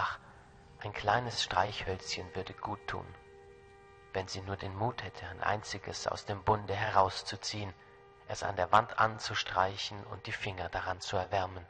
ach, ein kleines Streichhölzchen würde gut tun, wenn sie nur den Mut hätte, ein einziges aus dem Bunde herauszuziehen, es an der Wand anzustreichen und die Finger daran zu erwärmen.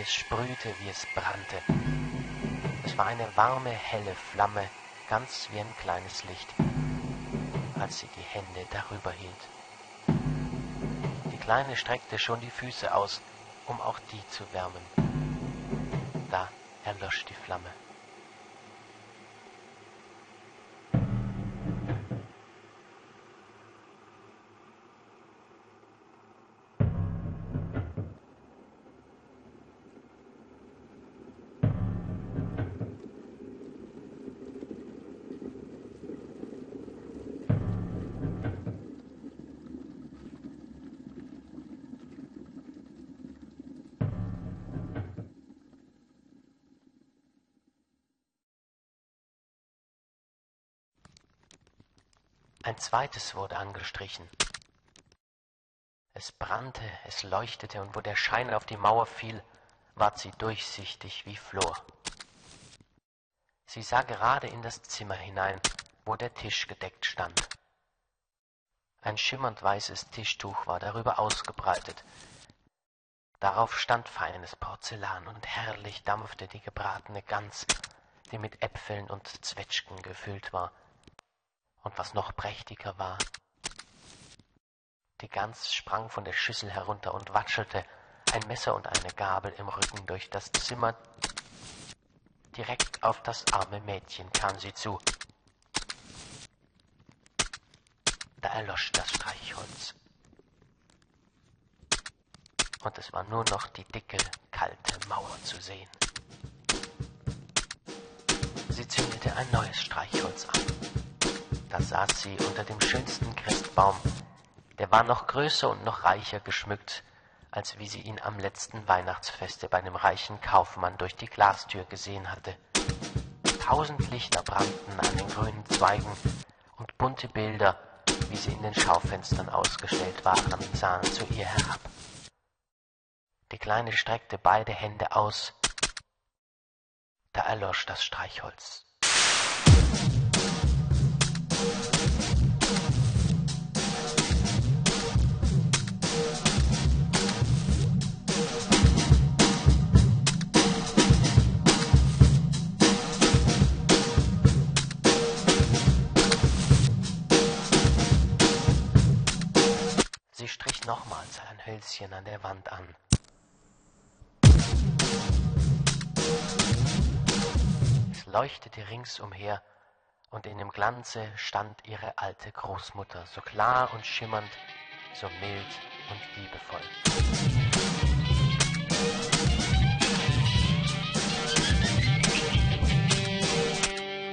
Wie es sprühte, wie es brannte. Es war eine warme, helle Flamme, ganz wie ein kleines Licht, als sie die Hände darüber hielt. Die Kleine streckte schon die Füße aus, um auch die zu wärmen. Da erlosch die Flamme. Ein zweites wurde angestrichen. Es brannte, es leuchtete, und wo der Schein auf die Mauer fiel, ward sie durchsichtig wie Flor. Sie sah gerade in das Zimmer hinein, wo der Tisch gedeckt stand. Ein schimmernd weißes Tischtuch war darüber ausgebreitet. Darauf stand feines Porzellan und herrlich dampfte die gebratene Gans, die mit Äpfeln und Zwetschgen gefüllt war. Und was noch prächtiger war, die Gans sprang von der Schüssel herunter und watschelte, ein Messer und eine Gabel im Rücken durch das Zimmer. Direkt auf das arme Mädchen kam sie zu. Da erlosch das Streichholz. Und es war nur noch die dicke, kalte Mauer zu sehen. Sie zündete ein neues Streichholz an. Da saß sie unter dem schönsten Christbaum, der war noch größer und noch reicher geschmückt, als wie sie ihn am letzten Weihnachtsfeste bei einem reichen Kaufmann durch die Glastür gesehen hatte. Tausend Lichter brannten an den grünen Zweigen und bunte Bilder, wie sie in den Schaufenstern ausgestellt waren, sahen zu ihr herab. Die Kleine streckte beide Hände aus, da erlosch das Streichholz. Nochmals ein Hölzchen an der Wand an. Es leuchtete ringsumher, und in dem Glanze stand ihre alte Großmutter, so klar und schimmernd, so mild und liebevoll.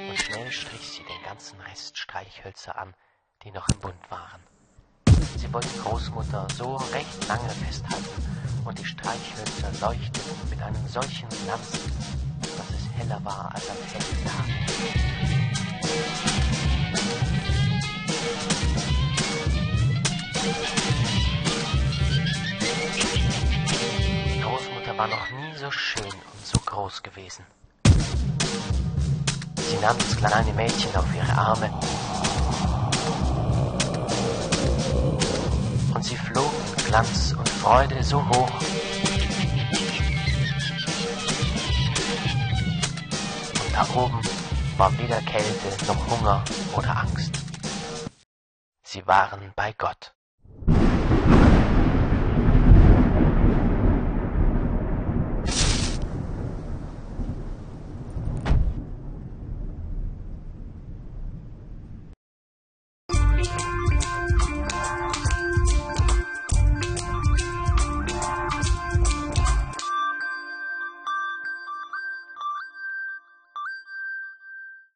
Und schnell strich sie den ganzen Rest Streichhölzer an, die noch im Bund waren. Sie wollte Großmutter so recht lange festhalten, und die Streichhölzer leuchteten mit einem solchen Glanz, dass es heller war als ein hellen Tag. Die Großmutter war noch nie so schön und so groß gewesen. Sie nahm das kleine Mädchen auf ihre Arme Glanz und Freude so hoch. Und da oben war weder Kälte noch Hunger oder Angst. Sie waren bei Gott.